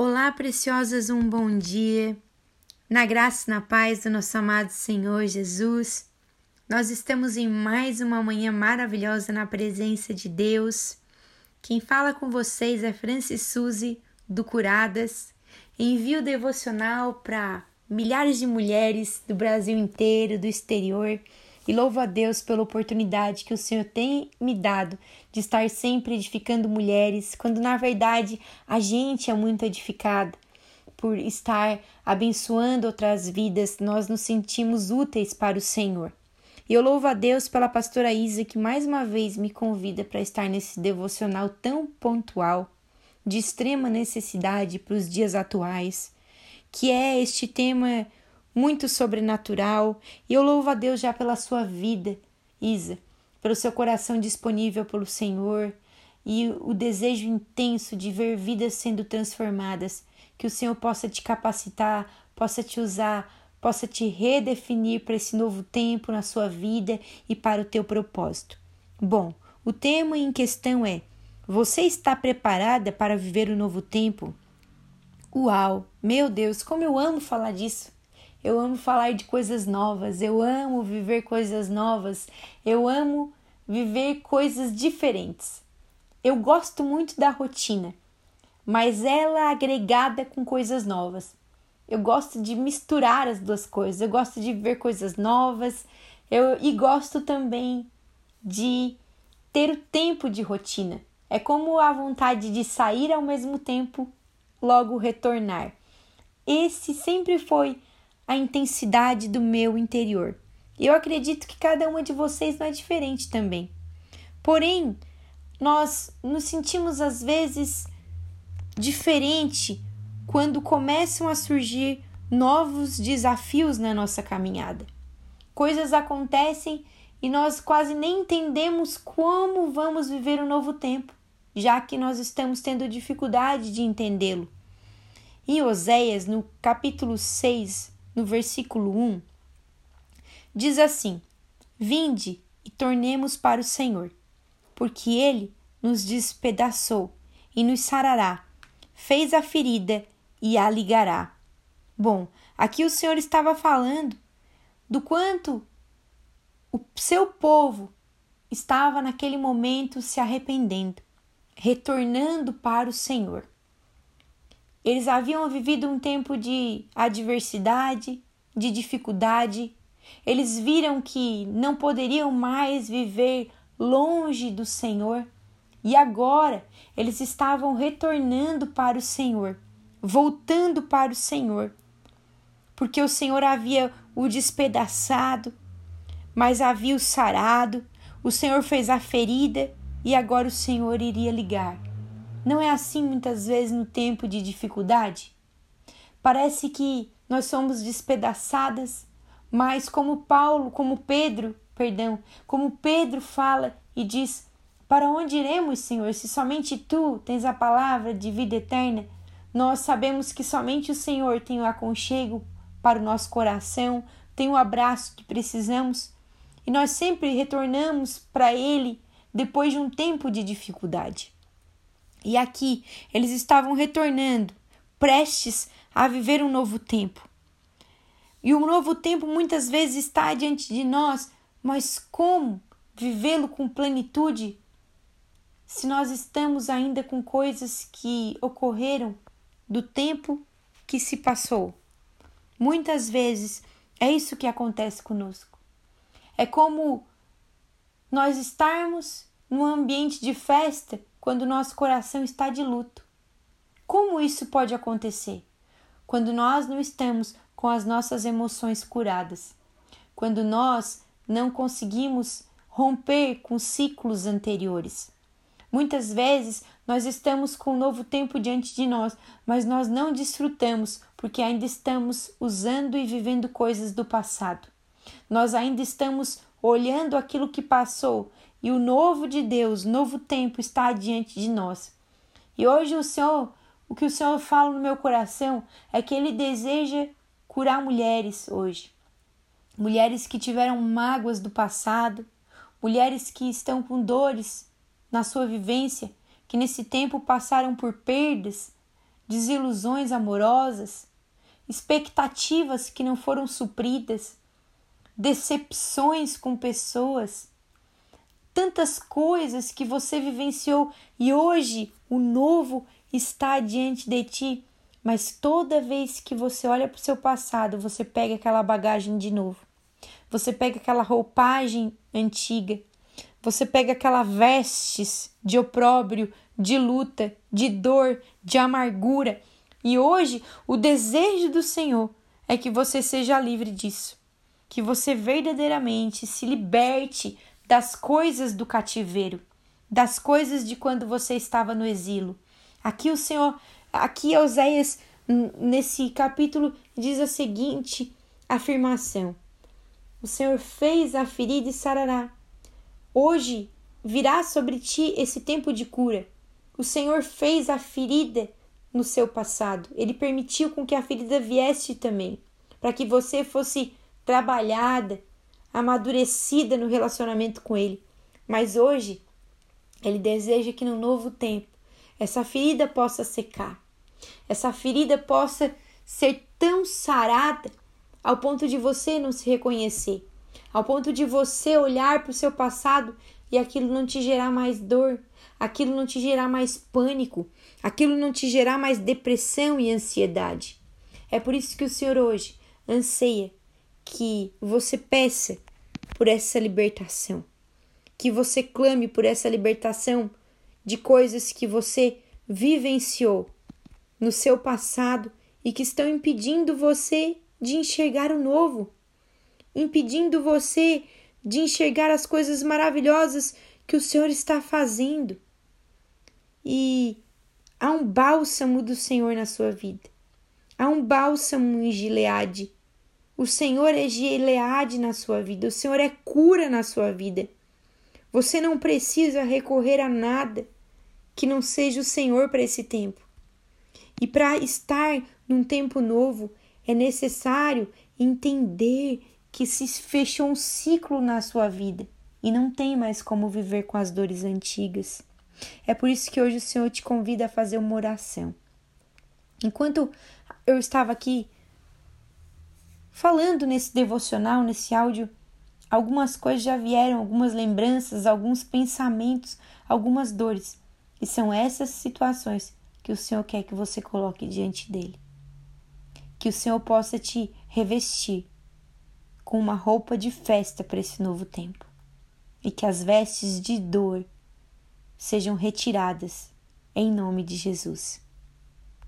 Olá, preciosas, um bom dia. Na graça e na paz do nosso amado Senhor Jesus, nós estamos em mais uma manhã maravilhosa na presença de Deus. Quem fala com vocês é Francis Suzy, do Curadas. Envio devocional para milhares de mulheres do Brasil inteiro, do exterior e louvo a Deus pela oportunidade que o Senhor tem me dado de estar sempre edificando mulheres, quando na verdade a gente é muito edificada. Por estar abençoando outras vidas, nós nos sentimos úteis para o Senhor. E eu louvo a Deus pela pastora Isa que mais uma vez me convida para estar nesse devocional tão pontual, de extrema necessidade para os dias atuais, que é este tema muito sobrenatural, e eu louvo a Deus já pela sua vida, Isa, pelo seu coração disponível pelo Senhor e o desejo intenso de ver vidas sendo transformadas, que o Senhor possa te capacitar, possa te usar, possa te redefinir para esse novo tempo na sua vida e para o teu propósito. Bom, o tema em questão é: você está preparada para viver o novo tempo? Uau, meu Deus, como eu amo falar disso! Eu amo falar de coisas novas, eu amo viver coisas novas, eu amo viver coisas diferentes. Eu gosto muito da rotina, mas ela agregada com coisas novas. Eu gosto de misturar as duas coisas. Eu gosto de ver coisas novas. Eu e gosto também de ter o tempo de rotina. É como a vontade de sair ao mesmo tempo, logo retornar. Esse sempre foi a intensidade do meu interior. Eu acredito que cada uma de vocês não é diferente também. Porém, nós nos sentimos às vezes diferente quando começam a surgir novos desafios na nossa caminhada. Coisas acontecem e nós quase nem entendemos como vamos viver o um novo tempo, já que nós estamos tendo dificuldade de entendê-lo. Em Oséias, no capítulo 6, no versículo 1, diz assim: Vinde e tornemos para o Senhor, porque ele nos despedaçou e nos sarará, fez a ferida e a ligará. Bom, aqui o Senhor estava falando do quanto o seu povo estava naquele momento se arrependendo, retornando para o Senhor. Eles haviam vivido um tempo de adversidade, de dificuldade. Eles viram que não poderiam mais viver longe do Senhor e agora eles estavam retornando para o Senhor, voltando para o Senhor, porque o Senhor havia o despedaçado, mas havia o sarado, o Senhor fez a ferida e agora o Senhor iria ligar. Não é assim muitas vezes no tempo de dificuldade? Parece que nós somos despedaçadas, mas como Paulo, como Pedro, perdão, como Pedro fala e diz: Para onde iremos, Senhor, se somente tu tens a palavra de vida eterna? Nós sabemos que somente o Senhor tem o aconchego para o nosso coração, tem o abraço que precisamos, e nós sempre retornamos para Ele depois de um tempo de dificuldade. E aqui eles estavam retornando, prestes a viver um novo tempo. E o um novo tempo muitas vezes está diante de nós, mas como vivê-lo com plenitude se nós estamos ainda com coisas que ocorreram do tempo que se passou? Muitas vezes é isso que acontece conosco. É como nós estarmos num ambiente de festa quando nosso coração está de luto. Como isso pode acontecer? Quando nós não estamos com as nossas emoções curadas, quando nós não conseguimos romper com ciclos anteriores. Muitas vezes nós estamos com um novo tempo diante de nós, mas nós não desfrutamos porque ainda estamos usando e vivendo coisas do passado. Nós ainda estamos olhando aquilo que passou e o novo de Deus, novo tempo está diante de nós. E hoje o Senhor, o que o Senhor fala no meu coração é que ele deseja curar mulheres hoje. Mulheres que tiveram mágoas do passado, mulheres que estão com dores na sua vivência, que nesse tempo passaram por perdas, desilusões amorosas, expectativas que não foram supridas, decepções com pessoas, tantas coisas que você vivenciou e hoje o novo está diante de ti, mas toda vez que você olha para o seu passado, você pega aquela bagagem de novo. Você pega aquela roupagem antiga, você pega aquela vestes de opróbrio, de luta, de dor, de amargura. E hoje o desejo do Senhor é que você seja livre disso, que você verdadeiramente se liberte das coisas do cativeiro, das coisas de quando você estava no exílio. Aqui o Senhor, aqui Oséias, nesse capítulo, diz a seguinte afirmação: O Senhor fez a ferida e sarará. Hoje virá sobre ti esse tempo de cura. O Senhor fez a ferida no seu passado. Ele permitiu com que a ferida viesse também, para que você fosse trabalhada, amadurecida no relacionamento com ele. Mas hoje ele deseja que no novo tempo essa ferida possa secar. Essa ferida possa ser tão sarada ao ponto de você não se reconhecer, ao ponto de você olhar para o seu passado e aquilo não te gerar mais dor, aquilo não te gerar mais pânico, aquilo não te gerar mais depressão e ansiedade. É por isso que o Senhor hoje anseia que você peça por essa libertação, que você clame por essa libertação de coisas que você vivenciou no seu passado e que estão impedindo você de enxergar o novo, impedindo você de enxergar as coisas maravilhosas que o Senhor está fazendo. E há um bálsamo do Senhor na sua vida. Há um bálsamo em Gileade. O Senhor é Gileade na sua vida. O Senhor é cura na sua vida. Você não precisa recorrer a nada que não seja o Senhor para esse tempo. E para estar num tempo novo, é necessário entender que se fechou um ciclo na sua vida e não tem mais como viver com as dores antigas. É por isso que hoje o Senhor te convida a fazer uma oração. Enquanto eu estava aqui falando nesse devocional, nesse áudio, algumas coisas já vieram, algumas lembranças, alguns pensamentos, algumas dores. E são essas situações que o Senhor quer que você coloque diante dele. Que o Senhor possa te revestir com uma roupa de festa para esse novo tempo e que as vestes de dor sejam retiradas em nome de Jesus.